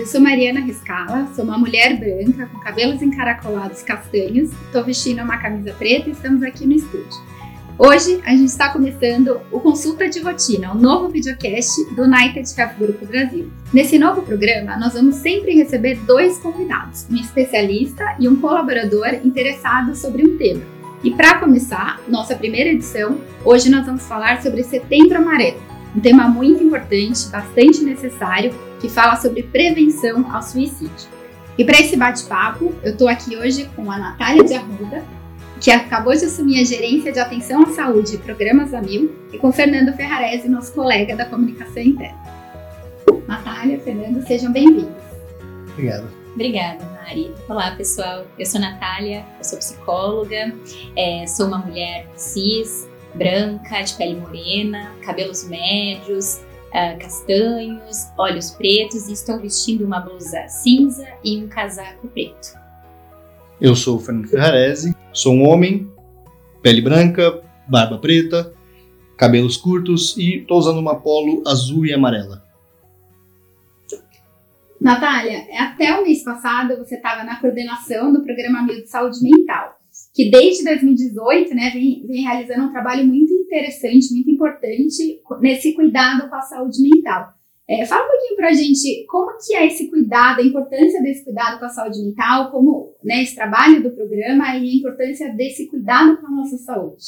eu sou Mariana Riscala, sou uma mulher branca com cabelos encaracolados castanhos, estou vestindo uma camisa preta e estamos aqui no estúdio. Hoje a gente está começando o Consulta de Rotina, o um novo videocast do United Health Group Brasil. Nesse novo programa, nós vamos sempre receber dois convidados, um especialista e um colaborador interessado sobre um tema. E para começar nossa primeira edição, hoje nós vamos falar sobre Setembro Amarelo, um tema muito importante, bastante necessário, que fala sobre prevenção ao suicídio. E para esse bate-papo, eu estou aqui hoje com a Natália de Arruda, que acabou de assumir a gerência de atenção à saúde e programas da Mil, e com Fernando Ferrarese, nosso colega da comunicação interna. Natália, Fernando, sejam bem-vindos. Obrigado. Obrigada, Mari. Olá, pessoal. Eu sou Natália, eu sou psicóloga, é, sou uma mulher cis, branca, de pele morena, cabelos médios, uh, castanhos, olhos pretos e estou vestindo uma blusa cinza e um casaco preto. Eu sou o Fernando Ferrarese, sou um homem, pele branca, barba preta, cabelos curtos e estou usando uma polo azul e amarela. Natália, até o mês passado você estava na coordenação do Programa Mil de Saúde Mental que desde 2018 né, vem, vem realizando um trabalho muito interessante, muito importante nesse cuidado com a saúde mental. É, fala um pouquinho para a gente como que é esse cuidado, a importância desse cuidado com a saúde mental, como né, esse trabalho do programa e a importância desse cuidado com a nossa saúde.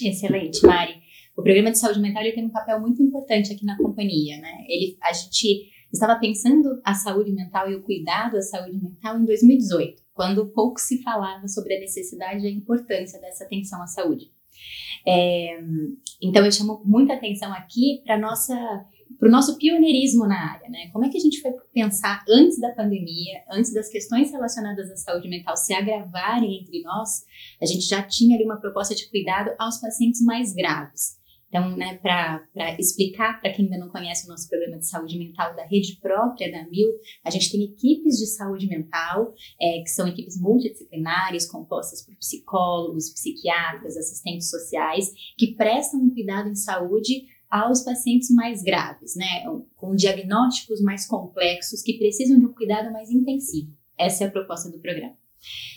Excelente, Mari. O programa de saúde mental ele tem um papel muito importante aqui na companhia, né? Ele, a gente estava pensando a saúde mental e o cuidado à saúde mental em 2018 quando pouco se falava sobre a necessidade e a importância dessa atenção à saúde. É, então eu chamo muita atenção aqui para para o nosso pioneirismo na área, né? Como é que a gente foi pensar antes da pandemia, antes das questões relacionadas à saúde mental se agravarem entre nós, a gente já tinha ali uma proposta de cuidado aos pacientes mais graves. Então, né, para explicar para quem ainda não conhece o nosso programa de saúde mental da rede própria da MIL, a gente tem equipes de saúde mental, é, que são equipes multidisciplinares, compostas por psicólogos, psiquiatras, assistentes sociais, que prestam um cuidado em saúde aos pacientes mais graves, né, com diagnósticos mais complexos, que precisam de um cuidado mais intensivo. Essa é a proposta do programa.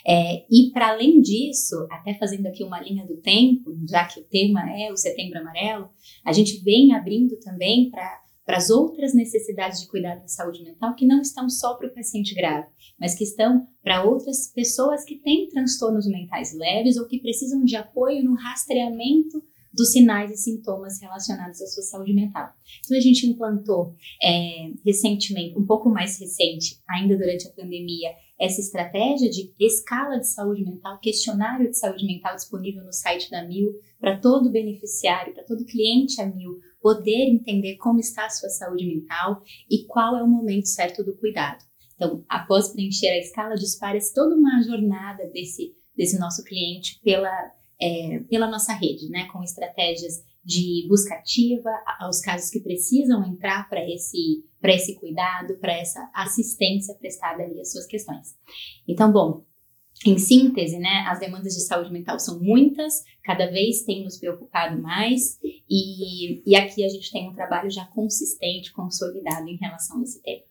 É, e para além disso, até fazendo aqui uma linha do tempo, já que o tema é o Setembro Amarelo, a gente vem abrindo também para para as outras necessidades de cuidado da saúde mental que não estão só para o paciente grave, mas que estão para outras pessoas que têm transtornos mentais leves ou que precisam de apoio no rastreamento dos sinais e sintomas relacionados à sua saúde mental. Então, a gente implantou é, recentemente, um pouco mais recente, ainda durante a pandemia, essa estratégia de escala de saúde mental, questionário de saúde mental disponível no site da Mil, para todo beneficiário, para todo cliente a Mil poder entender como está a sua saúde mental e qual é o momento certo do cuidado. Então, após preencher a escala, dispara-se toda uma jornada desse, desse nosso cliente pela é, pela nossa rede, né, com estratégias de busca ativa aos casos que precisam entrar para esse para esse cuidado, para essa assistência prestada ali às suas questões. Então, bom, em síntese, né, as demandas de saúde mental são muitas, cada vez tem nos preocupado mais, e, e aqui a gente tem um trabalho já consistente, consolidado em relação a esse tema.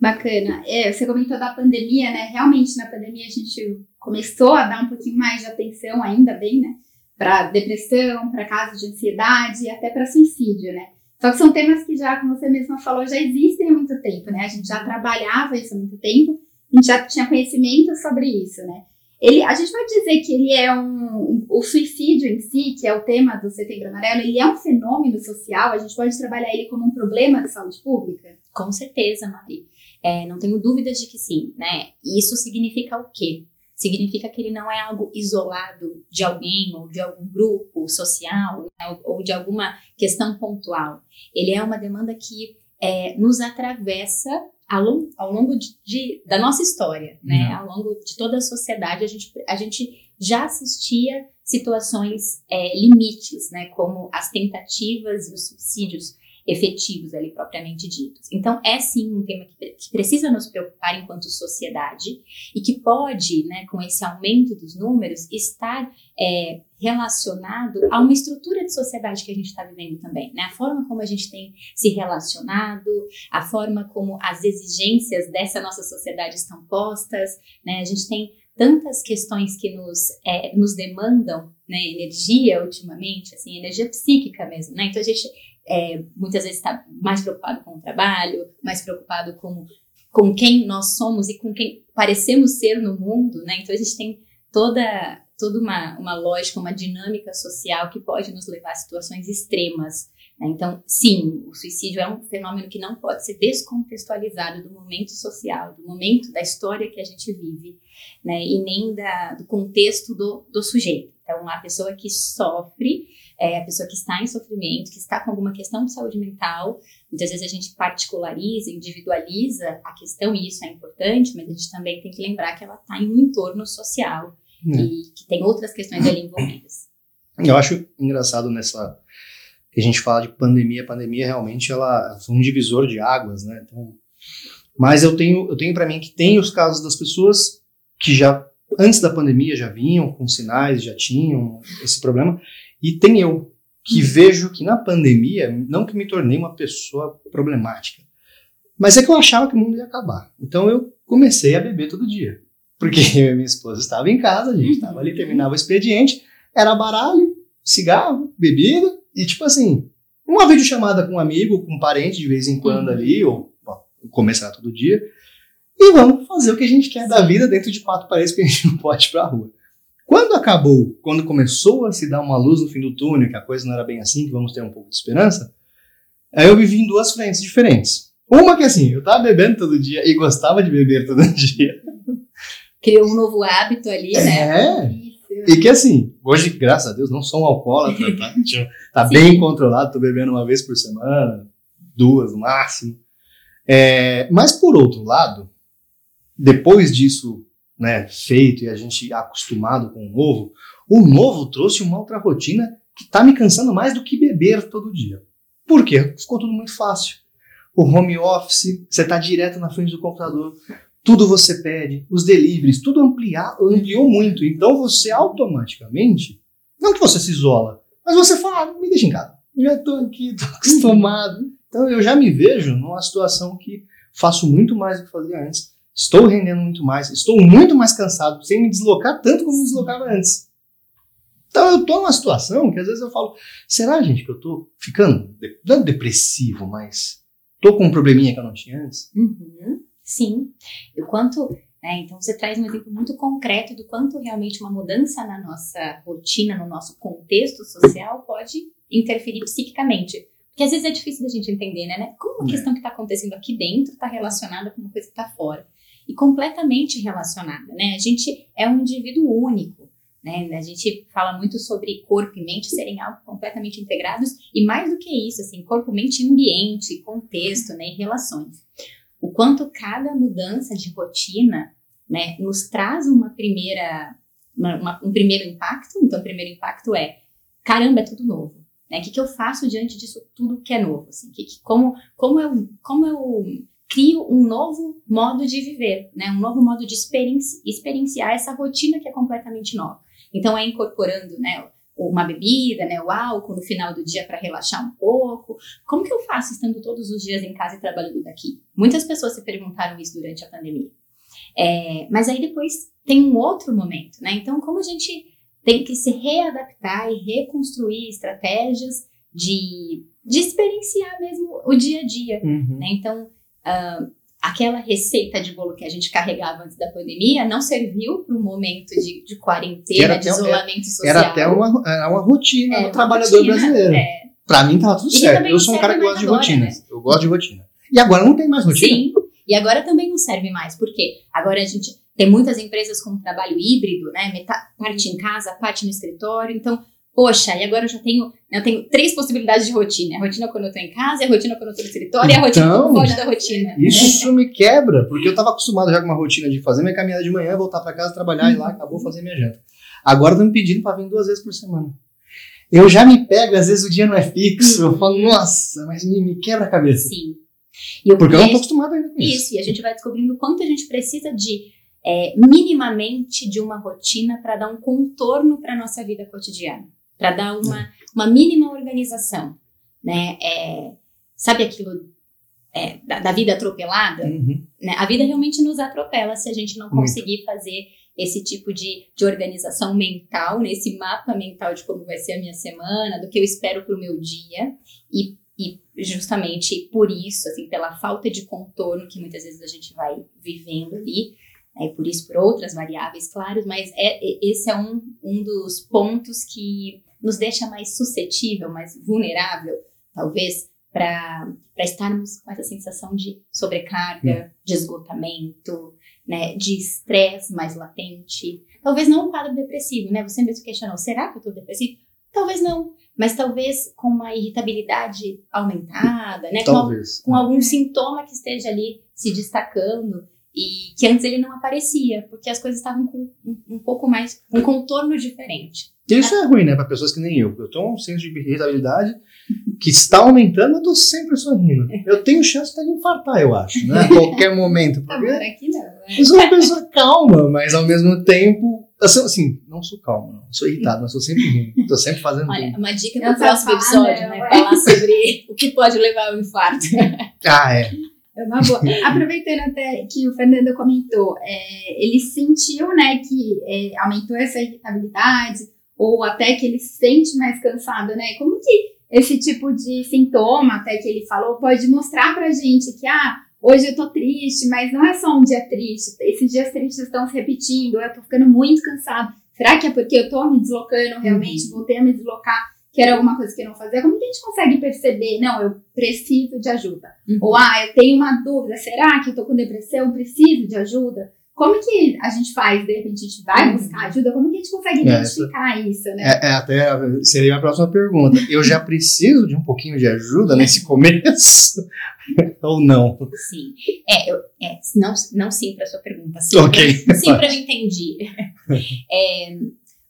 Bacana. É, você comentou da pandemia, né? Realmente na pandemia a gente começou a dar um pouquinho mais de atenção, ainda bem, né? Para depressão, para casos de ansiedade e até para suicídio, né? Só que são temas que já, como você mesma falou, já existem há muito tempo, né? A gente já trabalhava isso há muito tempo, a gente já tinha conhecimento sobre isso, né? Ele, a gente pode dizer que ele é um, o suicídio em si, que é o tema do Setembro Amarelo, ele é um fenômeno social. A gente pode trabalhar ele como um problema de saúde pública? Com certeza, Mari. É, não tenho dúvidas de que sim, né? Isso significa o quê? Significa que ele não é algo isolado de alguém ou de algum grupo social né? ou de alguma questão pontual. Ele é uma demanda que é, nos atravessa ao longo, ao longo de, de, da nossa história, né? Ao longo de toda a sociedade, a gente, a gente já assistia situações é, limites, né? Como as tentativas e os suicídios efetivos ali propriamente ditos. Então, é sim um tema que, que, precisa nos preocupar enquanto sociedade e que pode, né, com esse aumento dos números, estar é, relacionado a uma estrutura de sociedade que a gente está vivendo também, né? A forma como a gente tem se relacionado, a forma como as exigências dessa nossa sociedade estão postas, né? A gente tem tantas questões que nos, é, nos demandam né, energia ultimamente, assim, energia psíquica mesmo, né? Então a gente é, muitas vezes está mais preocupado com o trabalho, mais preocupado com, com quem nós somos e com quem parecemos ser no mundo, né? Então a gente tem toda toda uma, uma lógica, uma dinâmica social que pode nos levar a situações extremas. Né? Então, sim, o suicídio é um fenômeno que não pode ser descontextualizado do momento social, do momento da história que a gente vive, né? e nem da, do contexto do, do sujeito. Então, a pessoa que sofre, é a pessoa que está em sofrimento, que está com alguma questão de saúde mental, muitas vezes a gente particulariza, individualiza a questão, e isso é importante, mas a gente também tem que lembrar que ela está em um entorno social é. e que tem outras questões ali envolvidas. Eu acho engraçado nessa que a gente fala de pandemia, a pandemia realmente ela foi um divisor de águas, né? Então, mas eu tenho eu tenho para mim que tem os casos das pessoas que já antes da pandemia já vinham com sinais, já tinham esse problema, e tem eu que hum. vejo que na pandemia, não que me tornei uma pessoa problemática, mas é que eu achava que o mundo ia acabar. Então eu comecei a beber todo dia. Porque eu e minha esposa estava em casa, a gente estava ali, terminava o expediente, era baralho, cigarro, bebida, e tipo assim, uma videochamada com um amigo, com um parente de vez em quando uhum. ali, ou começar todo dia, e vamos fazer o que a gente quer da vida dentro de quatro paredes, porque a gente não pode ir pra rua. Quando acabou, quando começou a se dar uma luz no fim do túnel, que a coisa não era bem assim, que vamos ter um pouco de esperança, aí eu vivi em duas frentes diferentes. Uma que assim, eu tava bebendo todo dia e gostava de beber todo dia criou um novo hábito ali, né? É. E que assim, hoje, graças a Deus, não sou um alcoólatra, tá? tá bem controlado, tô bebendo uma vez por semana, duas no máximo. É, mas por outro lado, depois disso né, feito e a gente acostumado com o novo, o novo trouxe uma outra rotina que tá me cansando mais do que beber todo dia. Por quê? Ficou tudo muito fácil. O home office, você tá direto na frente do computador, tudo você pede, os deliveries, tudo ampliar, ampliou muito. Então você automaticamente, não que você se isola, mas você fala, ah, me deixa em casa. Já estou aqui, estou acostumado. Então eu já me vejo numa situação que faço muito mais do que fazia antes. Estou rendendo muito mais, estou muito mais cansado, sem me deslocar tanto como me deslocava antes. Então eu estou numa situação que às vezes eu falo, será, gente, que eu estou ficando, não depressivo, mas estou com um probleminha que eu não tinha antes? Uhum. Sim. O quanto. Né, então, você traz um exemplo muito concreto do quanto realmente uma mudança na nossa rotina, no nosso contexto social, pode interferir psiquicamente. Porque às vezes é difícil da gente entender, né? Como uma é. questão que está acontecendo aqui dentro está relacionada com uma coisa que está fora. E completamente relacionada, né? A gente é um indivíduo único. Né? A gente fala muito sobre corpo e mente serem algo completamente integrados e mais do que isso, assim, corpo, mente, ambiente, contexto, né, e relações o quanto cada mudança de rotina né, nos traz uma primeira, uma, um primeiro impacto. Então, o primeiro impacto é: caramba, é tudo novo. Né? O que, que eu faço diante disso tudo que é novo? Assim? Que, que, como, como, eu, como eu crio um novo modo de viver, né? um novo modo de experienci experienciar essa rotina que é completamente nova. Então, é incorporando né, uma bebida, né, o álcool no final do dia para relaxar um pouco. Como que eu faço estando todos os dias em casa e trabalhando daqui? Muitas pessoas se perguntaram isso durante a pandemia. É, mas aí depois tem um outro momento, né? Então, como a gente tem que se readaptar e reconstruir estratégias de, de experienciar mesmo o dia a dia, uhum. né? Então, uh, aquela receita de bolo que a gente carregava antes da pandemia não serviu para um momento de, de quarentena, de isolamento social. Era até uma, era uma rotina é, do trabalhador rotina, brasileiro. É. Para mim tava tudo e certo. Eu sou um cara que gosta de rotina. Né? Eu gosto de rotina. E agora não tem mais rotina. Sim. E agora também não serve mais, porque agora a gente tem muitas empresas com trabalho híbrido, né? Parte em casa, parte no escritório. Então, poxa, e agora eu já tenho, né, eu tenho três possibilidades de rotina. A rotina quando eu tô em casa, a rotina quando eu tô no escritório então, e a rotina quando foge da rotina. Isso me quebra, porque eu tava acostumado já com uma rotina de fazer minha caminhada de manhã, voltar para casa, trabalhar e lá acabou fazer minha janta. Agora estão me pedindo para vir duas vezes por semana. eu já me pego, às vezes o dia não é fixo, eu falo, nossa, mas me, me quebra a cabeça. Sim. Eu Porque eu não estou acostumado ainda com isso. Isso, e a gente vai descobrindo o quanto a gente precisa de é, minimamente de uma rotina para dar um contorno para nossa vida cotidiana, para dar uma, uma mínima organização, né? É, sabe aquilo é, da, da, vida atropelada? Uhum. Né? A vida realmente nos atropela se a gente não conseguir fazer esse tipo de, de organização mental, nesse né? mapa mental de como vai ser a minha semana, do que eu espero para o meu dia. E, e justamente por isso, assim, pela falta de contorno que muitas vezes a gente vai vivendo ali, né, e por isso por outras variáveis, claro, mas é, é, esse é um, um dos pontos que nos deixa mais suscetível, mais vulnerável, talvez, para estarmos com essa sensação de sobrecarga, hum. de esgotamento, né, de estresse mais latente. Talvez não um quadro depressivo, né? Você mesmo questionou, será que eu estou depressivo? Talvez não, mas talvez com uma irritabilidade aumentada, né? Talvez. Com, com algum sintoma que esteja ali se destacando e que antes ele não aparecia, porque as coisas estavam com um, um pouco mais, um contorno diferente. Isso é ruim, né, para pessoas que nem eu. Eu tenho um senso de irritabilidade que está aumentando, eu tô sempre sorrindo. Eu tenho chance de infartar, eu acho, né? A qualquer momento. Porque aqui não, né? Eu sou uma pessoa calma, mas ao mesmo tempo. Assim, assim não sou calmo, não. Sou irritado, mas sou sempre rindo. Tô sempre fazendo. Olha, uma dica para o próximo episódio, né? Falar sobre o que pode levar ao infarto. ah, é. É uma boa. Aproveitando até que o Fernando comentou, é, ele sentiu, né, que é, aumentou essa irritabilidade, ou até que ele se sente mais cansado, né? Como que esse tipo de sintoma, até que ele falou, pode mostrar pra gente que, ah, hoje eu tô triste, mas não é só um dia triste, esses dias tristes estão se repetindo, eu tô ficando muito cansado. Será que é porque eu tô me deslocando realmente, uhum. voltei a me deslocar, que era alguma coisa que eu não fazia? Como que a gente consegue perceber? Não, eu preciso de ajuda. Uhum. Ou, ah, eu tenho uma dúvida, será que eu tô com depressão, preciso de ajuda? Como que a gente faz? De repente a gente vai uhum. buscar ajuda? Como que a gente consegue identificar Essa, isso, né? É, é, até seria a próxima pergunta. Eu já preciso de um pouquinho de ajuda nesse começo? Ou não? Sim. É, eu, é não, não sim para sua pergunta. Sim, ok. sim para eu entendi. É,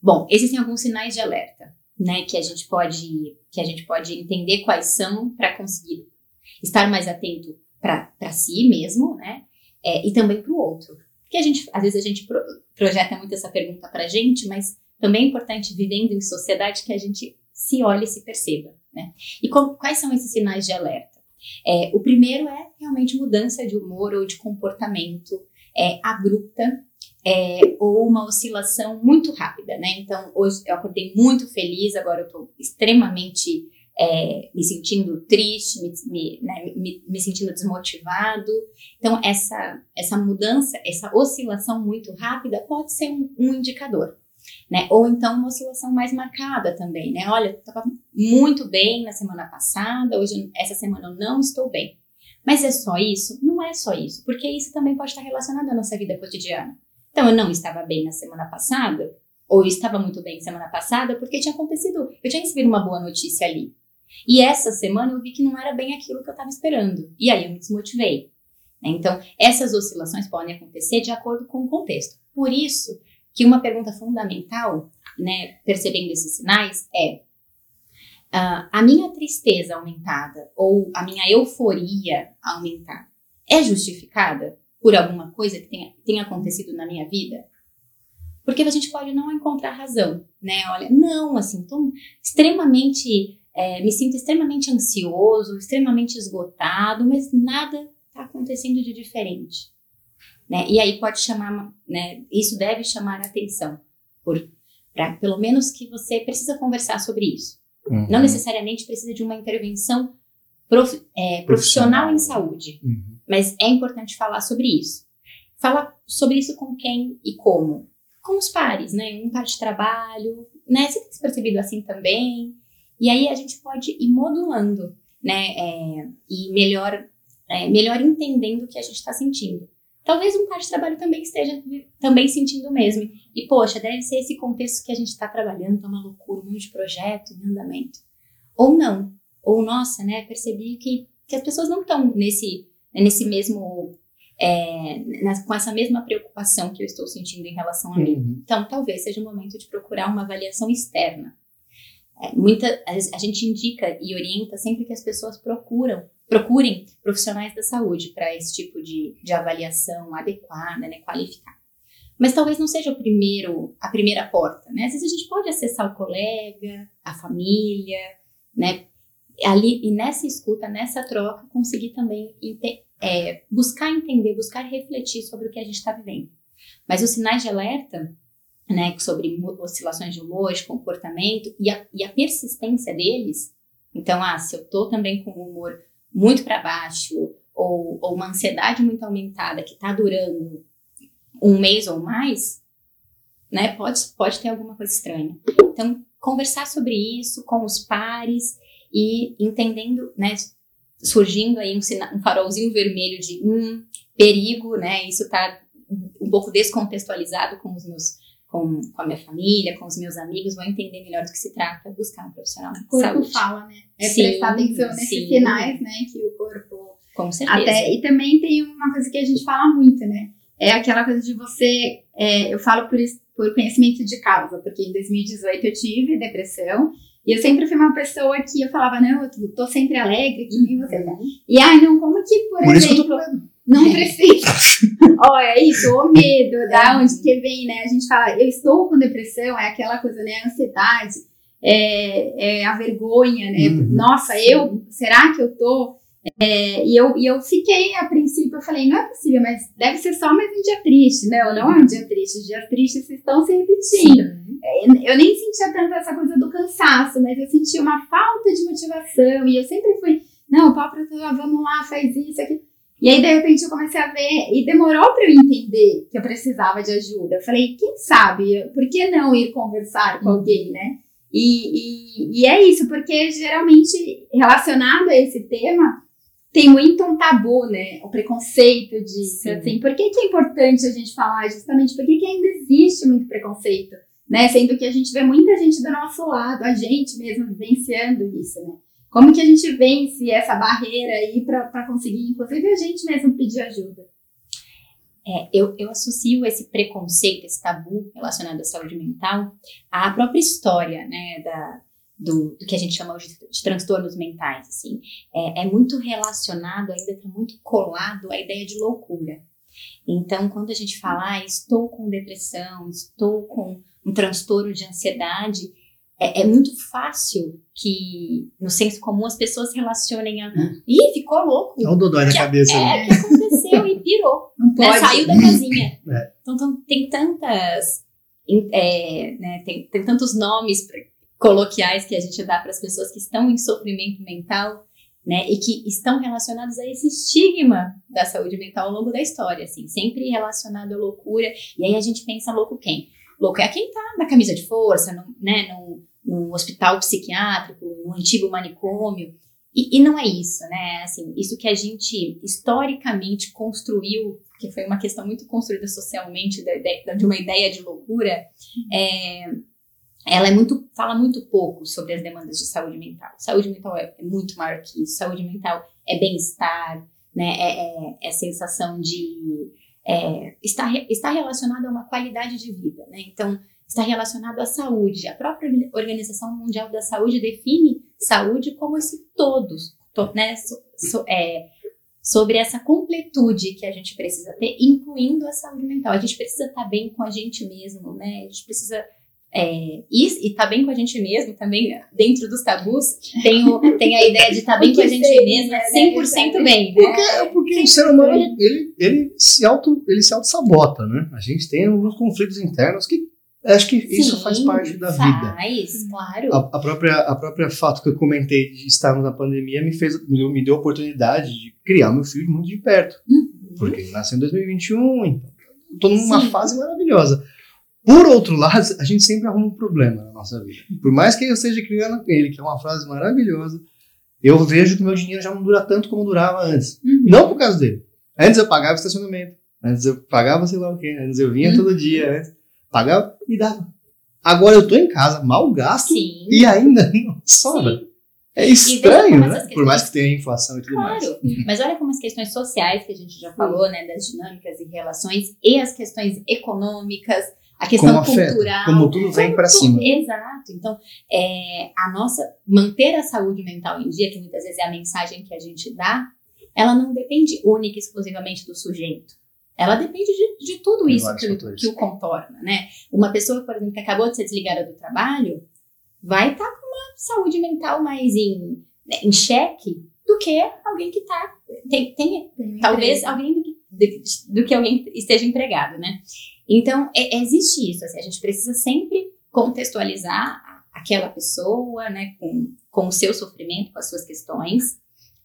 bom, existem alguns sinais de alerta, né? Que a gente pode, que a gente pode entender quais são para conseguir estar mais atento para si mesmo, né? É, e também para o outro. Porque a gente, às vezes a gente pro, projeta muito essa pergunta para a gente, mas também é importante, vivendo em sociedade, que a gente se olhe e se perceba. Né? E com, quais são esses sinais de alerta? É, o primeiro é realmente mudança de humor ou de comportamento é, abrupta é, ou uma oscilação muito rápida, né? Então, hoje eu acordei muito feliz, agora eu estou extremamente é, me sentindo triste, me, me, né, me, me, sentindo desmotivado. Então, essa, essa mudança, essa oscilação muito rápida pode ser um, um indicador. Né? Ou então uma oscilação mais marcada também, né? Olha, estava muito bem na semana passada, hoje, essa semana eu não estou bem. Mas é só isso? Não é só isso, porque isso também pode estar relacionado à nossa vida cotidiana. Então, eu não estava bem na semana passada, ou eu estava muito bem semana passada, porque tinha acontecido, eu tinha recebido uma boa notícia ali. E essa semana eu vi que não era bem aquilo que eu estava esperando. E aí eu me desmotivei. Né? Então, essas oscilações podem acontecer de acordo com o contexto. Por isso que uma pergunta fundamental, né, percebendo esses sinais, é uh, a minha tristeza aumentada ou a minha euforia aumentada é justificada por alguma coisa que tenha, tenha acontecido na minha vida? Porque a gente pode não encontrar razão, né? Olha, não, assim, estou extremamente é, me sinto extremamente ansioso, extremamente esgotado, mas nada está acontecendo de diferente. Né? E aí pode chamar, né, isso deve chamar a atenção, por, pra, pelo menos que você precisa conversar sobre isso. Uhum. Não necessariamente precisa de uma intervenção prof, é, profissional, profissional em saúde, uhum. Mas é importante falar sobre isso. Falar sobre isso com quem e como? Com os pares, né? Um par de trabalho, né? Você tem se percebido assim também? E aí a gente pode ir modulando, né? É, e melhor, é, melhor entendendo o que a gente está sentindo. Talvez um par de trabalho também esteja também sentindo o mesmo. E, poxa, deve ser esse contexto que a gente está trabalhando, tá uma loucura, um monte de projeto em andamento. Ou não. Ou, nossa, né, percebi que, que as pessoas não estão nesse, nesse mesmo. É, com essa mesma preocupação que eu estou sentindo em relação a mim. Uhum. Então, talvez seja o momento de procurar uma avaliação externa é, muita, a gente indica e orienta sempre que as pessoas procuram, procurem profissionais da saúde para esse tipo de, de avaliação adequada, né, qualificada. Mas talvez não seja o primeiro, a primeira porta, né? Às vezes a gente pode acessar o colega, a família, né? Ali, e nessa escuta, nessa troca, conseguir também é, buscar entender, buscar refletir sobre o que a gente está vivendo. Mas os sinais de alerta, né, sobre oscilações de humor, de comportamento e a, e a persistência deles. Então, ah, se eu estou também com o humor muito para baixo ou, ou, uma ansiedade muito aumentada que está durando um mês ou mais, né, pode, pode ter alguma coisa estranha. Então, conversar sobre isso com os pares e entendendo, né, surgindo aí um, um farolzinho vermelho de um perigo, né, isso está um pouco descontextualizado com os meus com, com a minha família, com os meus amigos, vou entender melhor do que se trata, buscar um profissional de o corpo saúde. fala, né? É sim, prestar atenção nesses sim. sinais, né, que o corpo... Com certeza. Até, e também tem uma coisa que a gente fala muito, né? É aquela coisa de você... É, eu falo por, por conhecimento de causa, porque em 2018 eu tive depressão, e eu sempre fui uma pessoa que eu falava, não, eu tô sempre alegre, que nem você. Uhum. E, ai, não, como que, por, por exemplo... Não é. precisa. Ó, oh, é isso, o medo, da é. onde que vem, né? A gente fala, eu estou com depressão, é aquela coisa, né? A ansiedade, é, é a vergonha, né? Uhum. Nossa, eu, será que eu tô? É, e, eu, e eu fiquei, a princípio, eu falei, não é possível, mas deve ser só mais um dia triste. Não, não é um dia triste, os dias tristes estão se repetindo. É, eu nem sentia tanto essa coisa do cansaço, mas eu sentia uma falta de motivação, e eu sempre fui, não, papo, vamos lá, faz isso, aqui. E aí, de repente, eu comecei a ver, e demorou para eu entender que eu precisava de ajuda. Eu falei, quem sabe, por que não ir conversar com alguém, né? E, e, e é isso, porque geralmente, relacionado a esse tema, tem muito um tabu, né? O preconceito de assim, por que, que é importante a gente falar justamente? Por que, que ainda existe muito preconceito, né? Sendo que a gente vê muita gente do nosso lado, a gente mesmo vivenciando isso, né? Como que a gente vence essa barreira aí para conseguir, inclusive, a gente mesmo pedir ajuda? É, eu, eu associo esse preconceito, esse tabu relacionado à saúde mental à própria história, né, da, do, do que a gente chama hoje de, transtornos mentais, assim. É, é muito relacionado, ainda está muito colado à ideia de loucura. Então, quando a gente fala, ah, estou com depressão, estou com um transtorno de ansiedade, é, é, muito fácil que, no senso comum, as pessoas relacionem a. Hum. Ih, ficou louco. É um dodói na cabeça. É, né? que aconteceu e pirou. Né? Saiu da casinha. É. Então, então, tem tantas. É, né, tem, tem tantos nomes coloquiais que a gente dá para as pessoas que estão em sofrimento mental. Né, e que estão relacionados a esse estigma da saúde mental ao longo da história, assim, sempre relacionado à loucura. E aí a gente pensa louco quem? Louco é quem tá na camisa de força, no, né, no, no hospital psiquiátrico, no antigo manicômio. E, e, não é isso, né? Assim, isso que a gente historicamente construiu, que foi uma questão muito construída socialmente de, de uma ideia de loucura, é, ela é muito, fala muito pouco sobre as demandas de saúde mental. Saúde mental é, é muito maior que isso. Saúde mental é bem-estar, né? É, é, é sensação de é, está, está relacionado a uma qualidade de vida, né? Então, está relacionado à saúde. A própria Organização Mundial da Saúde define saúde como esse todo, né? So, so, é, sobre essa completude que a gente precisa ter, incluindo a saúde mental. A gente precisa estar bem com a gente mesmo, né? A gente precisa é, e, e tá bem com a gente mesmo, também dentro dos tabus, tem, o, tem a ideia de estar tá bem com a gente sei, mesmo, né, 100% né? bem. Porque, né? porque o ser humano, ele, ele, se auto, ele se auto-sabota, né? A gente tem alguns conflitos internos que acho que Sim, isso faz parte da faz, vida. Faz, claro. A, a, própria, a própria fato que eu comentei de estarmos na pandemia me fez me deu a oportunidade de criar meu filho muito de perto. Uhum. Porque ele nasceu em 2021, então estou numa Sim. fase maravilhosa. Por outro lado, a gente sempre arruma um problema na nossa vida. Por mais que eu esteja criando ele, que é uma frase maravilhosa, eu vejo que meu dinheiro já não dura tanto como durava antes. Uhum. Não por causa dele. Antes eu pagava estacionamento. Antes eu pagava sei lá o quê. Antes eu vinha uhum. todo dia. Antes pagava e dava. Agora eu tô em casa, mal gasto Sim. e ainda não sobra. Sim. É estranho, né? Questões... Por mais que tenha inflação e tudo claro. mais. Mas olha como as questões sociais que a gente já falou, né? Das dinâmicas e relações e as questões econômicas, a questão como afeta, cultural. Como tudo vem para cima. Exato. Então, é, a nossa manter a saúde mental em dia, que muitas vezes é a mensagem que a gente dá, ela não depende única e exclusivamente do sujeito. Ela depende de, de tudo Tem isso que, que o contorna, né? Uma pessoa, por exemplo, que acabou de ser desligada do trabalho, vai estar com uma saúde mental mais em, né, em xeque do que alguém que está tem, tem talvez alguém do que, do, do que alguém esteja empregado, né? Então, é- existe isso, assim, a gente precisa sempre contextualizar aquela pessoa, né, com, com o seu sofrimento, com as suas questões.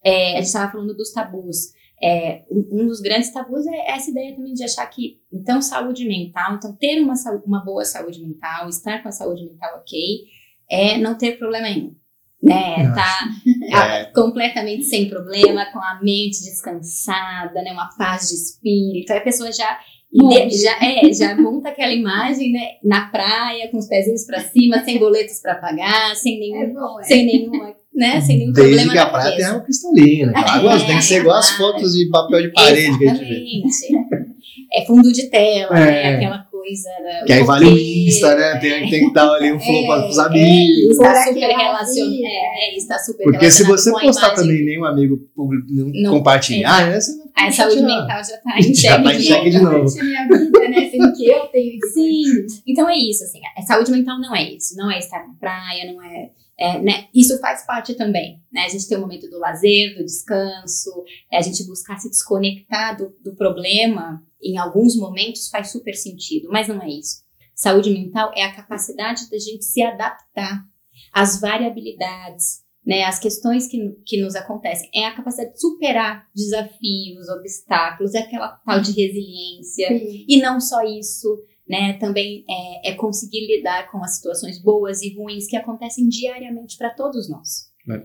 É, a gente estava falando dos tabus. É, um, dos grandes tabus é essa ideia também de achar que, então, saúde mental, então, ter uma, uma boa saúde mental, estar com a saúde mental ok, é não ter problema nenhum. Né, Nossa. tá É. completamente sem problema, com a mente descansada, né, uma paz de espírito. Aí a pessoa já Monge. ide- já é, já monta aquela imagem, né, na praia, com os pezinhos pra cima, sem boletos pra pagar, sem nenhum, É bom, é. sem nenhuma, né, sem nenhum Desde problema que a praia tem cabeça. água cristalina. aquela água É, tem que ser igual as é fotos de papel de parede que a gente vê. Exatamente. É fundo de tela, É. né, aquela coisa da, Que aí vale o Insta, né? Tem, tem que dar ali um flow É, para os é, amigos. está Por super aquela relacionado. É, é, está super Porque se você postar imagem. também nenhum amigo público não Não, compartilhar, né? Você A saúde mental já tá em Já xeque. tá em de xeque de novo. Minha vida, né? Sendo que eu tenho que Sim. Então é isso, assim. A saúde mental não é isso. Não é estar na praia, não é. é, né? Isso faz parte também. Né? A gente tem o momento do lazer, do descanso, é a gente buscar se desconectar do, do problema em alguns momentos faz super sentido, mas não é isso. Saúde mental é a capacidade da gente se adaptar às variabilidades, né, às questões que, que nos acontecem. É a capacidade de superar desafios, obstáculos, é aquela tal de resiliência. Sim. E não só isso, né? Também é, é conseguir lidar com as situações boas e ruins que acontecem diariamente para todos nós. É.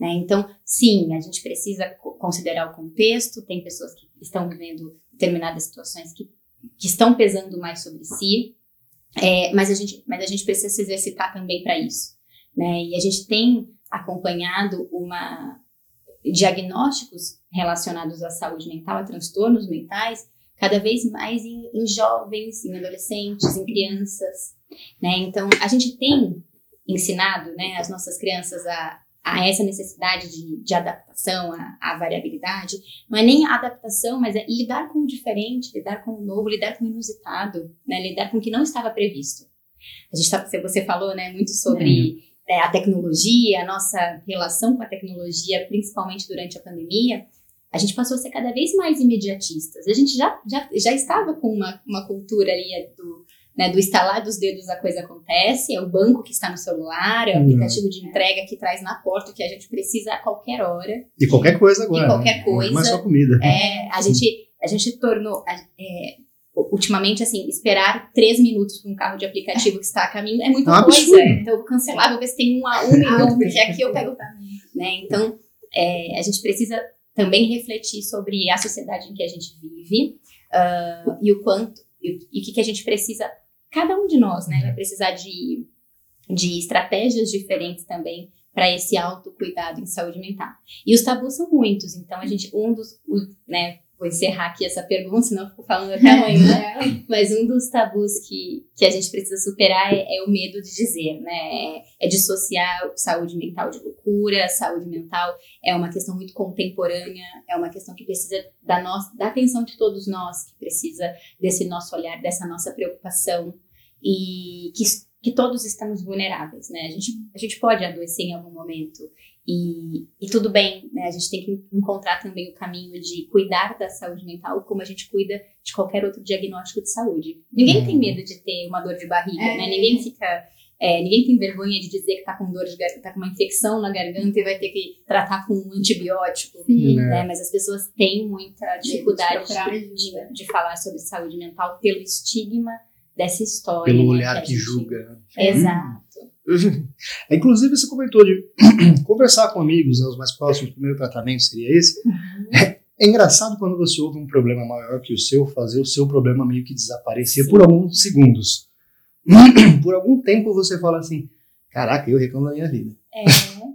Né? Então, sim, a gente precisa co- considerar o contexto. Tem pessoas que estão vivendo determinadas situações que, que estão pesando mais sobre si, é, mas, a gente, mas a gente precisa se exercitar também para isso. Né? E a gente tem acompanhado uma diagnósticos relacionados à saúde mental, a transtornos mentais, cada vez mais em, em jovens, em adolescentes, em crianças, né? Então, a gente tem ensinado, né, as nossas crianças a, a essa necessidade de, de adaptação, a variabilidade. Não é nem a adaptação, mas é lidar com o diferente, lidar com o novo, lidar com o inusitado, né? Lidar com o que não estava previsto. A gente tá, você falou, né, muito sobre é, a tecnologia, a nossa relação com a tecnologia, principalmente durante a pandemia, a gente passou a ser cada vez mais imediatistas. A gente já, já, já estava com uma, uma cultura ali do, né, do estalar dos dedos a coisa acontece, é o banco que está no celular, é o Uhum. aplicativo de entrega que traz na porta que a gente precisa a qualquer hora. E qualquer coisa agora. E qualquer né? coisa. Não é só comida. É, a gente, a gente tornou, é, ultimamente, assim, esperar três minutos para um carro de aplicativo que está a caminho é muita É coisa. absurdo. Então, eu vou cancelar, vou ver se tem um a um minuto, porque aqui eu pego né? Então, é, a gente precisa também refletir sobre a sociedade em que a gente vive ah, e o quanto e o que, que a gente precisa. Cada um de nós, né, vai precisar de, de estratégias diferentes também para esse autocuidado em saúde mental. E os tabus são muitos, então a gente um dos, o- né, vou encerrar aqui essa pergunta, senão eu fico falando até amanhã. É. Mas um dos tabus que, que a gente precisa superar é, é o medo de dizer, né? É, é dissociar saúde mental de loucura, saúde mental é uma questão muito contemporânea, é uma questão que precisa da, nossa, da atenção de todos nós, que precisa desse nosso olhar, dessa nossa preocupação e que, que todos estamos vulneráveis, né? A gente, a gente pode adoecer em algum momento e, e tudo bem, né? A gente tem que encontrar também o caminho de cuidar da saúde mental como a gente cuida de qualquer outro diagnóstico de saúde. Ninguém Uhum. tem medo de ter uma dor de barriga, É. né? Ninguém fica. é, ninguém tem vergonha de dizer que tá com dor de garganta, tá com uma infecção na garganta e vai ter que tratar com um antibiótico. Sim. Né? Né? Mas as pessoas têm muita dificuldade de, de, de falar sobre saúde mental pelo estigma dessa história. Pelo né, olhar que gente- julga. Exato. Inclusive, você comentou de conversar com amigos, né, os mais próximos, o primeiro tratamento seria esse. É engraçado quando você ouve um problema maior que o seu, fazer o seu problema meio que desaparecer Sim. por alguns segundos. por algum tempo você fala assim: caraca, eu reclamo da minha vida. É,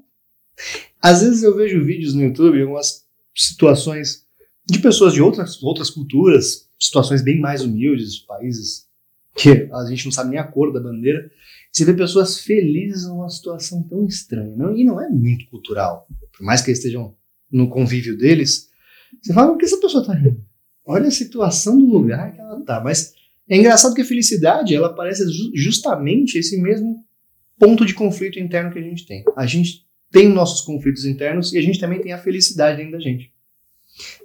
Às vezes eu vejo vídeos no YouTube, algumas situações de pessoas de outras, outras culturas, situações bem mais humildes, países que a gente não sabe nem a cor da bandeira. Você vê pessoas felizes numa situação tão estranha. Não, e não é muito cultural. Por mais que eles estejam no convívio deles, você fala, por que essa pessoa está rindo? Olha a situação do lugar que ela está. Mas é engraçado que a felicidade, ela parece justamente esse mesmo ponto de conflito interno que a gente tem. A gente tem nossos conflitos internos e a gente também tem a felicidade dentro da gente.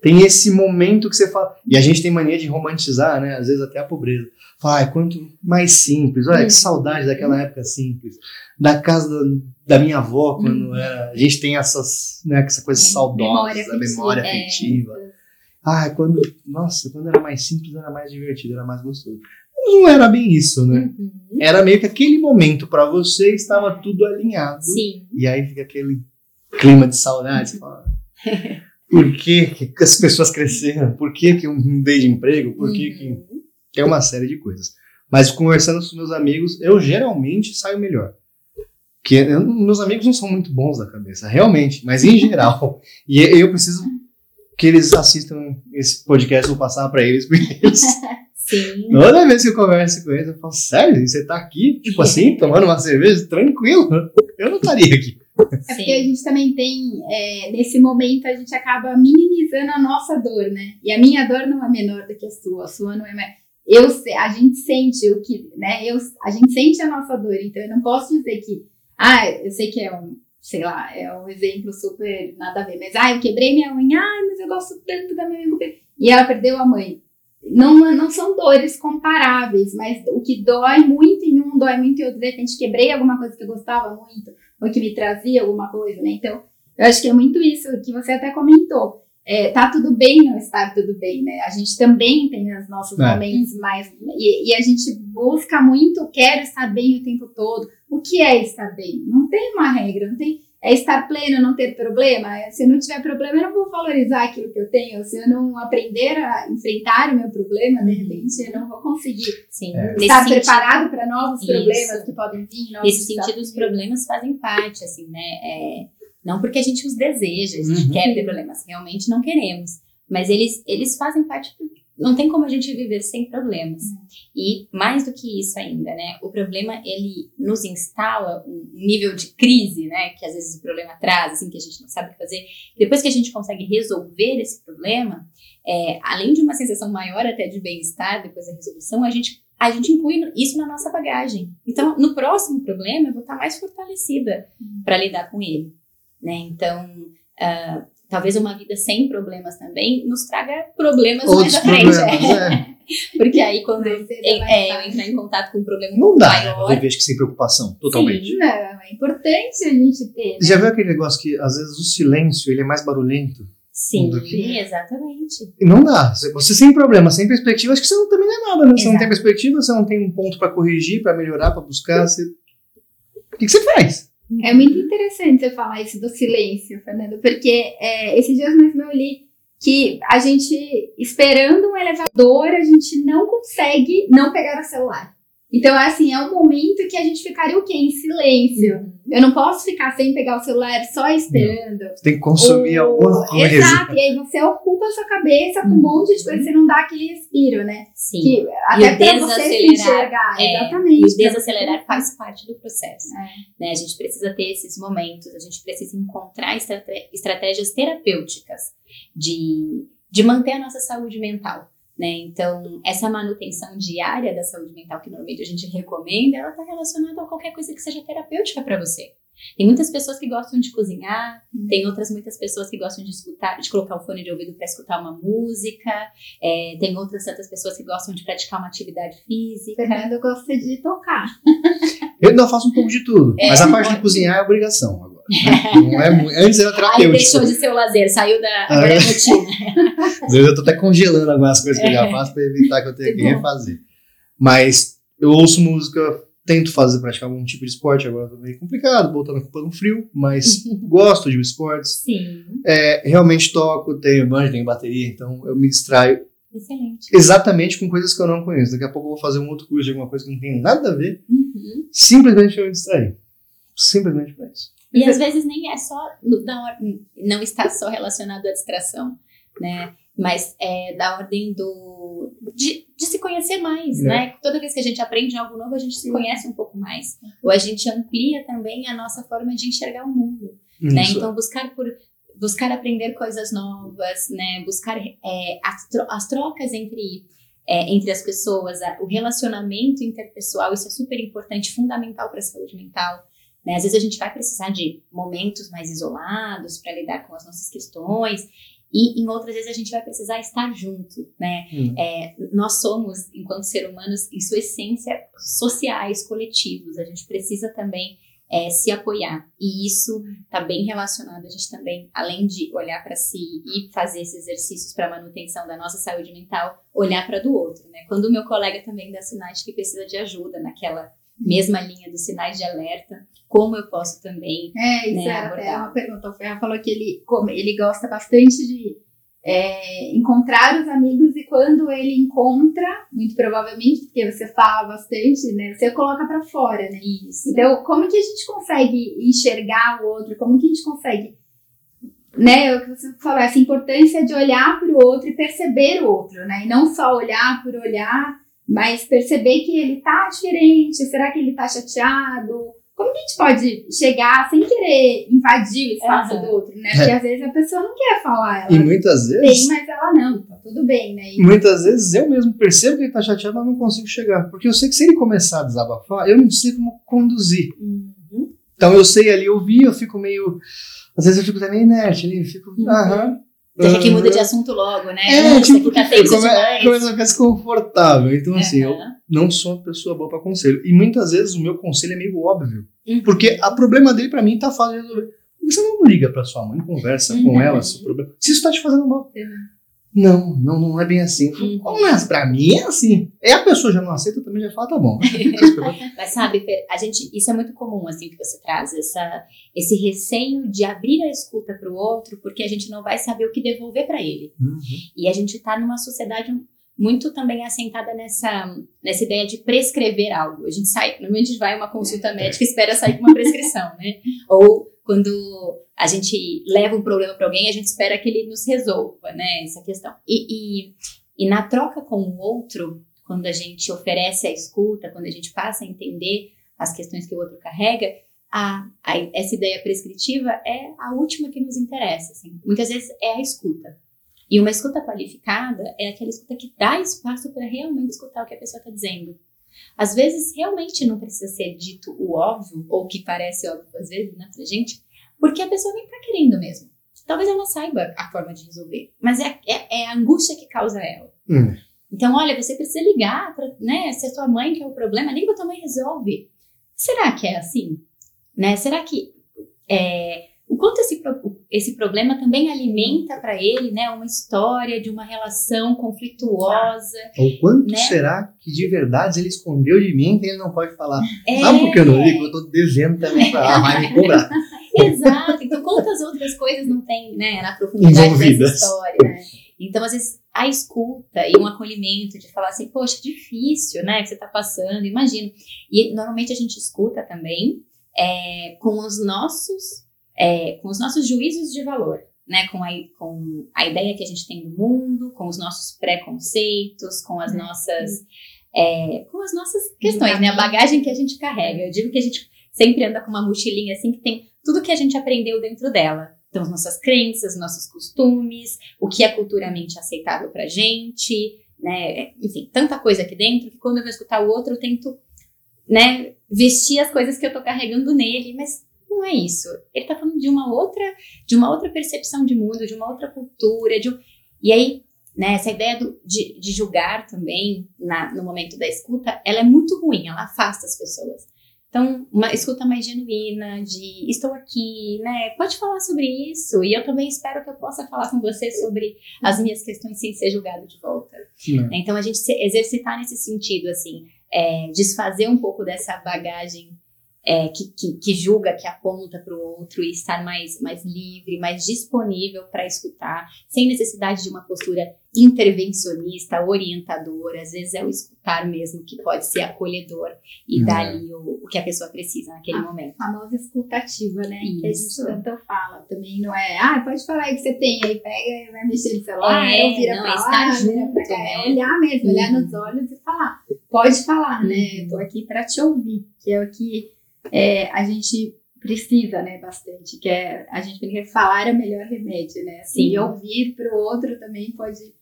Tem esse momento que você fala. E a gente tem mania de romantizar, né? Às vezes até a pobreza. Fala, ah, quanto mais simples. Olha, que uhum. saudade daquela época simples. Da casa da, minha avó, quando uhum. era. A gente tem essas, né, essa coisa saudosa, memória memória é. afetiva. É. Ah, quando. Nossa, quando era mais simples, era mais divertido, era mais gostoso. Não era bem isso, né? Uhum. Era meio que aquele momento para você estava tudo alinhado. Sim. E aí fica aquele clima de saudade. Você fala, por que, que as pessoas cresceram? Por que, que eu mudei de emprego? Por que, que. Uhum. É uma série de coisas. Mas conversando com meus amigos, eu geralmente saio melhor. Que eu, meus amigos não são muito bons da cabeça, realmente, mas em geral. e eu preciso que eles assistam esse podcast, vou passar para eles, porque eles. Sim. Toda vez que eu converso com eles, eu falo, sério, você tá aqui, tipo assim, tomando uma cerveja, tranquilo? Eu não estaria aqui. É porque a gente também tem, é, nesse momento, a gente acaba minimizando a nossa dor, né? E a minha dor não é menor do que a sua, a sua não é menor. Eu, a gente sente o que, né? Eu, a gente sente a nossa dor, então eu não posso dizer que, ah, eu sei que é um, sei lá, é um exemplo super nada a ver, mas, ah, eu quebrei minha unha, ah, mas eu gosto tanto da minha unha, e ela perdeu a mãe. Não, não são dores comparáveis, mas o que dói muito em um, dói muito em outro. De repente, quebrei alguma coisa que eu gostava muito, ou que me trazia alguma coisa, né? Então, eu acho que é muito isso que você até comentou. É, tá tudo bem não estar tudo bem, né? A gente também tem os nossos é. momentos mais. E, e, a gente busca muito, quero estar bem o tempo todo. O que é estar bem? Não tem uma regra, não tem é estar pleno, não ter problema. Se não tiver problema, eu não vou valorizar aquilo que eu tenho. Se eu não aprender a enfrentar o meu problema, de uhum. repente, eu não vou conseguir Sim. É. estar Nesse preparado para novos Isso. problemas que podem vir. Nesse sentido, os problemas fazem parte, assim, né? É, não porque a gente os deseja, a gente uhum. quer ter problemas, realmente não queremos. Mas eles, eles fazem parte não tem como a gente viver sem problemas. Uhum. E mais do que isso ainda, né? O problema ele nos instala um nível de crise, né? Que às vezes o problema traz, assim, que a gente não sabe o que fazer. Depois que a gente consegue resolver esse problema, é, além de uma sensação maior até de bem-estar depois da resolução, a gente a gente inclui isso na nossa bagagem. Então, no próximo problema, eu vou estar mais fortalecida uhum. para lidar com ele, né? Então, uh, talvez uma vida sem problemas também nos traga problemas Outros mais à frente. É. Porque aí quando eu, é, eu entrar em contato com um problema não dá, maior... Né? Eu vejo que sem preocupação, totalmente. Sim, não, é importante a gente ter. Né? Já viu aquele negócio que às vezes o silêncio ele é mais barulhento? Sim, que... exatamente. E não dá. Você sem problema, sem perspectiva, acho que você não, também não é nada, né? Você não tem perspectiva, você não tem um ponto para corrigir, para melhorar, para buscar. Você... O que, que você faz? É muito interessante você falar isso do silêncio, Fernando, porque é, esses dias mesmo eu li que a gente, esperando um elevador, a gente não consegue não pegar o celular. Então, assim, é um momento que a gente ficaria o quê? Em silêncio. Uhum. Eu não posso ficar sem pegar o celular só esperando. Você tem que consumir Ou... alguma coisa. Exato, e aí você ocupa a sua cabeça com um uhum. monte de coisa, você não dá aquele respiro, né? Sim. Que, até para você se enxergar. É, exatamente. E o desacelerar faz parte do processo. É. Né? A gente precisa ter esses momentos, a gente precisa encontrar estratégias terapêuticas de, de manter a nossa saúde mental. Né? Então, essa manutenção diária da saúde mental que normalmente a gente recomenda, ela está relacionada a qualquer coisa que seja terapêutica para você. Tem muitas pessoas que gostam de cozinhar, uhum. tem outras muitas pessoas que gostam de escutar, de colocar o fone de ouvido para escutar uma música, é, tem outras tantas pessoas que gostam de praticar uma atividade física. Fernando gosta de tocar. Eu não faço um pouco de tudo, é, mas a parte de cozinhar é obrigação agora. Não é, antes era terapêutico. Aí deixou de ser o lazer, saiu da agora é rotina. Às vezes eu tô até congelando algumas coisas que eu já é. faço para evitar que eu tenha que, refazer. Mas eu ouço música, tento fazer, praticar algum tipo de esporte, agora tá meio complicado, botando a culpa no frio, mas gosto de esportes. Sim. É, realmente toco, tenho banjo, tenho bateria, então eu me distraio. Excelente. Exatamente com coisas que eu não conheço. Daqui a pouco eu vou fazer um outro curso de alguma coisa que não tem nada a ver, uhum. simplesmente para me distrair. Simplesmente para isso. E às vezes nem é só, não está só relacionado à distração, né? Mas é da ordem do de, de se conhecer mais, é. né? Toda vez que a gente aprende algo novo, a gente se conhece um pouco mais. Ou a gente amplia também a nossa forma de enxergar o mundo, né? Então, buscar por buscar aprender coisas novas, né? Buscar é, as, tro as trocas entre é, entre as pessoas, o relacionamento interpessoal, isso é super importante, fundamental para a saúde mental. Né? Às vezes a gente vai precisar de momentos mais isolados para lidar com as nossas questões, e em outras vezes a gente vai precisar estar junto, né? Hum. É, nós somos, enquanto seres humanos, em sua essência, sociais, coletivos. A gente precisa também é, se apoiar. E isso está bem relacionado. A gente também, além de olhar para si e fazer esses exercícios para manutenção da nossa saúde mental, olhar para do outro, né? Quando o meu colega também dá sinais de que precisa de ajuda naquela mesma linha dos sinais de alerta, como eu posso também é, isso né, é abordar. uma pergunta. O Ferra falou que ele, ele gosta bastante de é, encontrar os amigos e quando ele encontra, muito provavelmente, porque você fala bastante, né? Você coloca para fora, né? Isso. Então, como que a gente consegue enxergar o outro? Como que a gente consegue, né? O que você falou, essa importância de olhar para o outro e perceber o outro, né? E não só olhar por olhar, mas perceber que ele tá diferente. Será que ele tá chateado? como que a gente pode chegar sem querer invadir o espaço uhum. do outro, né? Porque é. às vezes a pessoa não quer falar. Ela e muitas vezes. Tem, mas ela não, tá tudo bem, né? E... Muitas vezes eu mesmo percebo que ele tá chateado, mas não consigo chegar. Porque eu sei que se ele começar a desabafar, eu não sei como conduzir. Uhum. Então eu sei ali ouvir, eu fico meio. Às vezes eu fico também inerte ali, fico. Uhum. Aham. Deixa que muda de assunto logo, né? É, Nossa, tipo, tá tenso come, começa a ficar desconfortável. Então, assim, eu não sou uma pessoa boa para conselho. E muitas vezes o meu conselho é meio óbvio. Uhum. Porque o problema dele para mim tá fácil de resolver. Você não liga para sua mãe, conversa uhum. com ela se o problema. Se isso tá te fazendo mal. Não, não, não é bem assim. Uhum. Mas pra mim é assim. É a pessoa já não aceita, também já fala, tá bom. Mas sabe, a gente, isso é muito comum, assim, que você traz, essa, esse receio de abrir a escuta para o outro, porque a gente não vai saber o que devolver para ele. Uhum. E a gente tá numa sociedade muito também assentada nessa, nessa ideia de prescrever algo. A gente sai, normalmente a gente vai a uma consulta médica e espera sair com uma prescrição, né? Ou quando a gente leva um problema para alguém, a gente espera que ele nos resolva, né? Essa questão. E, e, e na troca com o outro, quando a gente oferece a escuta, quando a gente passa a entender as questões que o outro carrega, a, a, essa ideia prescritiva é a última que nos interessa. Assim. Muitas vezes é a escuta. E uma escuta qualificada é aquela escuta que dá espaço para realmente escutar o que a pessoa está dizendo. Às vezes, realmente não precisa ser dito o óbvio, ou o que parece óbvio às vezes, né, pra gente, porque a pessoa nem tá querendo mesmo. Talvez ela saiba a forma de resolver, mas é, é, é a angústia que causa ela. Hum. Então, olha, você precisa ligar para, né, se a sua mãe quer o problema, liga pra tua mãe resolve. Será que é assim? Né? Será que é, o quanto esse, esse problema também alimenta para ele né, uma história de uma relação conflituosa. O quanto né? será que de verdade ele escondeu de mim que ele não pode falar? É... Sabe por que eu não ligo? Eu tô devendo também para ela, vai me cobrar. Exato. Então, quantas outras coisas não tem né, na profundidade dessa história? Né? Então, às vezes, a escuta e um acolhimento de falar assim, poxa, difícil, né, que você está passando, imagino. E normalmente a gente escuta também é, com os nossos é, com os nossos juízos de valor, né? Com a, com a ideia que a gente tem do mundo, com os nossos preconceitos, com as uhum. nossas é, com as nossas questões, né? A bagagem que a gente carrega. Eu digo que a gente sempre anda com uma mochilinha assim que tem tudo que a gente aprendeu dentro dela. Então, as nossas crenças, nossos costumes, o que é culturalmente aceitável pra gente, né? Enfim, tanta coisa aqui dentro que quando eu vou escutar o outro, eu tento, né, vestir as coisas que eu tô carregando nele, mas não é isso. Ele está falando de uma outra, de uma outra percepção de mundo, de uma outra cultura, de um... e aí, né, essa ideia do, de, de, julgar também na, no momento da escuta, ela é muito ruim, ela afasta as pessoas. Então, uma escuta mais genuína, de estou aqui, né? Pode falar sobre isso. E eu também espero que eu possa falar com você sobre as minhas questões sem ser julgado de volta. Então, a gente se exercitar nesse sentido, assim, é, desfazer um pouco dessa bagagem é, que, que, que, julga, que aponta para o outro e estar mais, mais livre, mais disponível para escutar, sem necessidade de uma postura intervencionista, orientadora. Às vezes é o escutar mesmo que pode ser acolhedor e uhum. dar ali o, o, que a pessoa precisa naquele a momento. A famosa escutativa, né? Isso. Que a gente tanto fala também, não é? Ah, pode falar aí que você tem, aí pega e vai mexer no celular, é, ou vira não, pra lá, junto, pra cá. Né? É olhar mesmo, uhum. olhar nos olhos e falar. Pode falar, né? Uhum. Tô aqui para te ouvir, que é o que é, a gente precisa, né, bastante, que é, a gente brinca que falar é o melhor remédio, né, assim, Sim. ouvir para o outro também pode,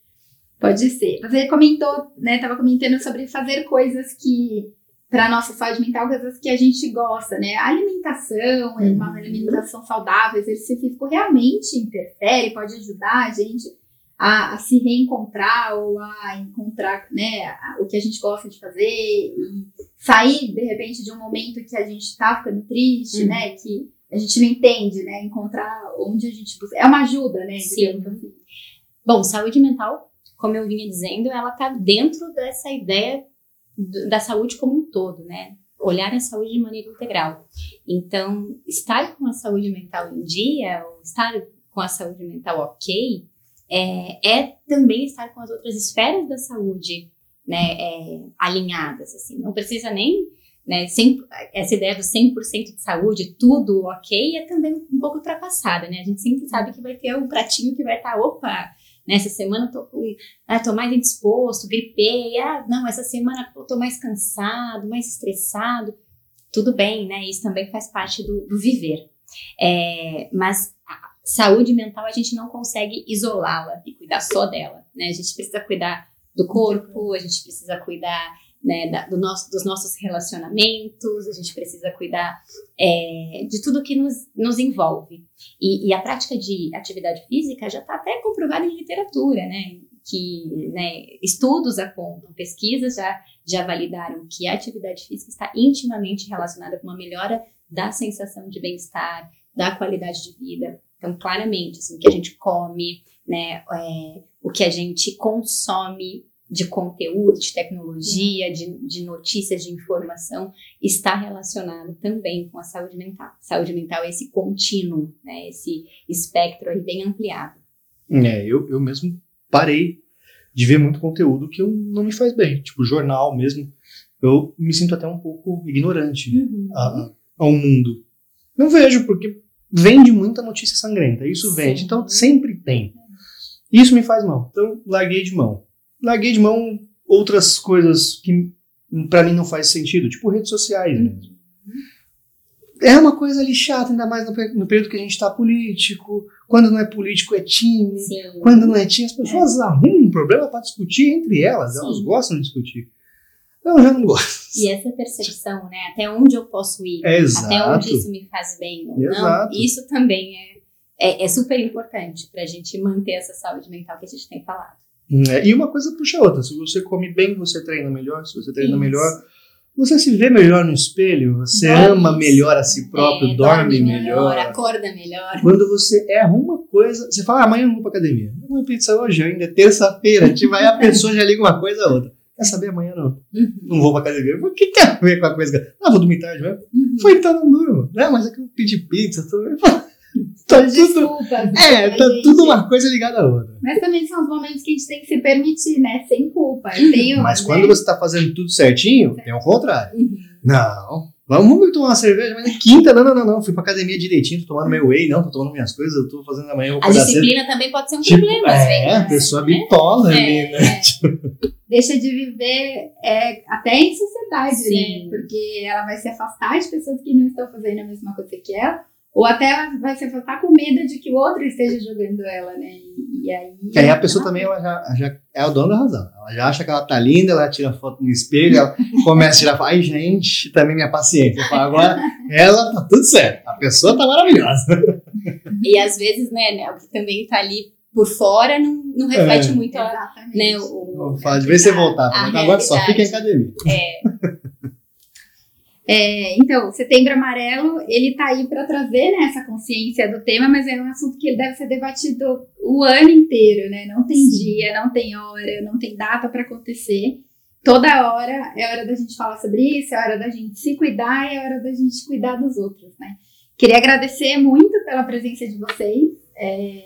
pode ser. Você comentou, né, tava comentando sobre fazer coisas que, para nossa saúde mental, coisas que a gente gosta, né, a alimentação, uhum. uma alimentação saudável, exercício físico realmente interfere, pode ajudar a gente a, a, se reencontrar ou a encontrar né, o que a gente gosta de fazer e sair de repente de um momento que a gente está ficando triste, uhum. né? Que a gente não entende, né? Encontrar onde a gente busca. É uma ajuda, né? Sim. Assim. Bom, saúde mental, como eu vinha dizendo, ela está dentro dessa ideia da saúde como um todo, né? Olhar a saúde de maneira integral. Então, estar com a saúde mental em dia, ou estar com a saúde mental ok, é, é também estar com as outras esferas da saúde né, é, alinhadas. Assim. Não precisa nem. Né, 100, essa ideia do 100% de saúde, tudo ok, é também um pouco ultrapassada. Né? A gente sempre sabe que vai ter um pratinho que vai estar, tá, opa, nessa semana tô, com, ah, tô mais indisposto, gripei, ah, não, essa semana eu tô mais cansado, mais estressado. Tudo bem, né? Isso também faz parte do, do viver. É, mas saúde mental a gente não consegue isolá-la e cuidar só dela, né? A gente precisa cuidar do corpo, a gente precisa cuidar né, da, do nosso, dos nossos relacionamentos, a gente precisa cuidar é, de tudo que nos, nos envolve. E, e, a prática de atividade física já está até comprovada em literatura, né? Que né, estudos apontam, pesquisas já, já validaram que a atividade física está intimamente relacionada com uma melhora da sensação de bem-estar, da qualidade de vida, então, claramente, assim, o que a gente come, né, é, o que a gente consome de conteúdo, de tecnologia, de, de notícias, de informação, está relacionado também com a saúde mental. Saúde mental é esse contínuo, né, esse espectro aí bem ampliado. É, eu, eu mesmo parei de ver muito conteúdo que eu, não me faz bem, tipo jornal mesmo. Eu me sinto até um pouco ignorante uhum. a, ao mundo. Não vejo, porque vende muita notícia sangrenta. Isso vende. Sim. Então sempre tem. Isso me faz mal. Então larguei de mão. Larguei de mão outras coisas que para mim não faz sentido, tipo redes sociais uhum. mesmo. É uma coisa ali chata, ainda mais no, período que a gente está político. Quando não é político, é time. Sim. Quando não é time, as pessoas é. arrumam um problema para discutir entre elas. Sim. Elas gostam de discutir. Eu já não gosto. E essa percepção, né? Até onde eu posso ir, é até onde isso me faz bem ou não, isso também é, é, é super importante para a gente manter essa saúde mental que a gente tem falado. É, e uma coisa puxa a outra. Se você come bem, você treina melhor. Se você treina isso. melhor, você se vê melhor no espelho, você dorme ama melhor a si próprio, é, dorme, dorme melhor, melhor, acorda melhor. Quando você erra uma coisa, você fala, ah, amanhã eu não vou pra academia. Eu vou pizza hoje, ainda é terça-feira. Tipo, aí a pessoa já liga uma coisa a outra. Quer saber amanhã não? Uhum. Não vou pra academia. O que tem a ver com a coisa? Ah, vou dormir tarde mesmo. Uhum. Foi então não durmo. Não, mas é que eu pedi pizza. Tô... tá tudo, Desculpa, é, tá gente... tudo uma coisa ligada à outra. Mas também são os momentos que a gente tem que se permitir, né? Sem culpa. Mas né? quando você tá fazendo tudo certinho, tem o contrário. Uhum. Não. Vamos tomar uma cerveja, mas é quinta, não, não, não, não. Fui pra academia direitinho, tô tomando meu whey, não, tô tomando minhas coisas, eu tô fazendo amanhã. A disciplina cedo. também pode ser um tipo, problema, às vezes. É, a pessoa né? bitola é, ali, né? É. Deixa de viver é, até em sociedade, né? Sim. né? Porque ela vai se afastar de pessoas que não estão fazendo a mesma coisa que ela ou até se afastar com medo de que o outro esteja jogando ela, né? E, e aí. Que aí a pessoa também ela já, já é o dono da razão. Ela já acha que ela tá linda, ela tira foto no espelho, ela começa a tirar. Ai, gente, também minha paciência. Falo, agora ela tá tudo certo. A pessoa tá maravilhosa. E às vezes, né, né o que também tá ali por fora não, não reflete é. muito a, né, o, o, Fala, de vez você voltar, agora só fica em academia. É. É, então, Setembro Amarelo, ele tá aí para trazer né, essa consciência do tema, mas é um assunto que deve ser debatido o ano inteiro, né? Não tem Sim. dia, não tem hora, não tem data para acontecer. toda hora é hora da gente falar sobre isso, é hora da gente se cuidar, é hora da gente cuidar dos outros, né? Queria agradecer muito pela presença de vocês. É,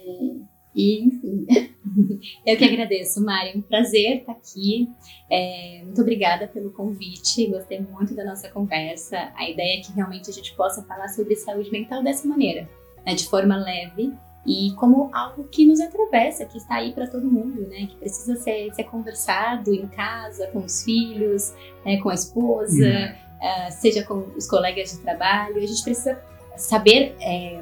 e, enfim. Eu que agradeço, Mari. Um prazer estar aqui. É, muito obrigada pelo convite. Gostei muito da nossa conversa. A ideia é que realmente a gente possa falar sobre saúde mental dessa maneira, né, de forma leve e como algo que nos atravessa, que está aí para todo mundo, né? Que precisa ser, ser conversado em casa, com os filhos, né, com a esposa, uhum. uh, seja com os colegas de trabalho. A gente precisa saber é,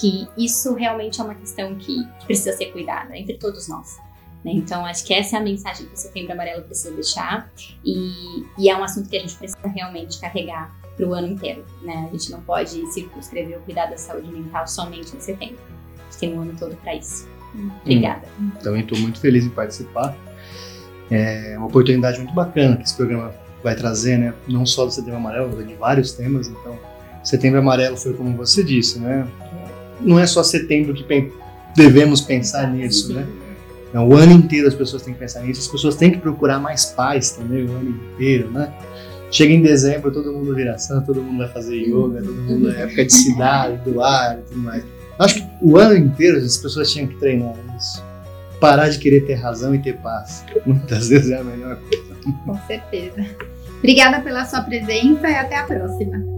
que isso realmente é uma questão que, que precisa ser cuidada entre todos nós. Né? Então, acho que essa é a mensagem que o Setembro Amarelo precisa deixar e, e é um assunto que a gente precisa realmente carregar para o ano inteiro. Né? A gente não pode circunscrever o cuidado da saúde mental somente em setembro. A gente tem um ano todo para isso. Obrigada. Hum, também estou muito feliz em participar. É uma oportunidade muito bacana que esse programa vai trazer, né? Não só do Setembro Amarelo, mas de vários temas. Então, Setembro Amarelo foi como você disse, né? Não é só setembro que devemos pensar nisso, né? Não, o ano inteiro as pessoas têm que pensar nisso, as pessoas têm que procurar mais paz também o ano inteiro, né? Chega em dezembro, todo mundo vira santo, todo mundo vai fazer yoga, todo mundo é época de cidade, do ar e tudo mais. Acho que o ano inteiro as pessoas tinham que treinar isso. Parar de querer ter razão e ter paz. Muitas vezes é a melhor coisa. Com certeza. Obrigada pela sua presença e até a próxima.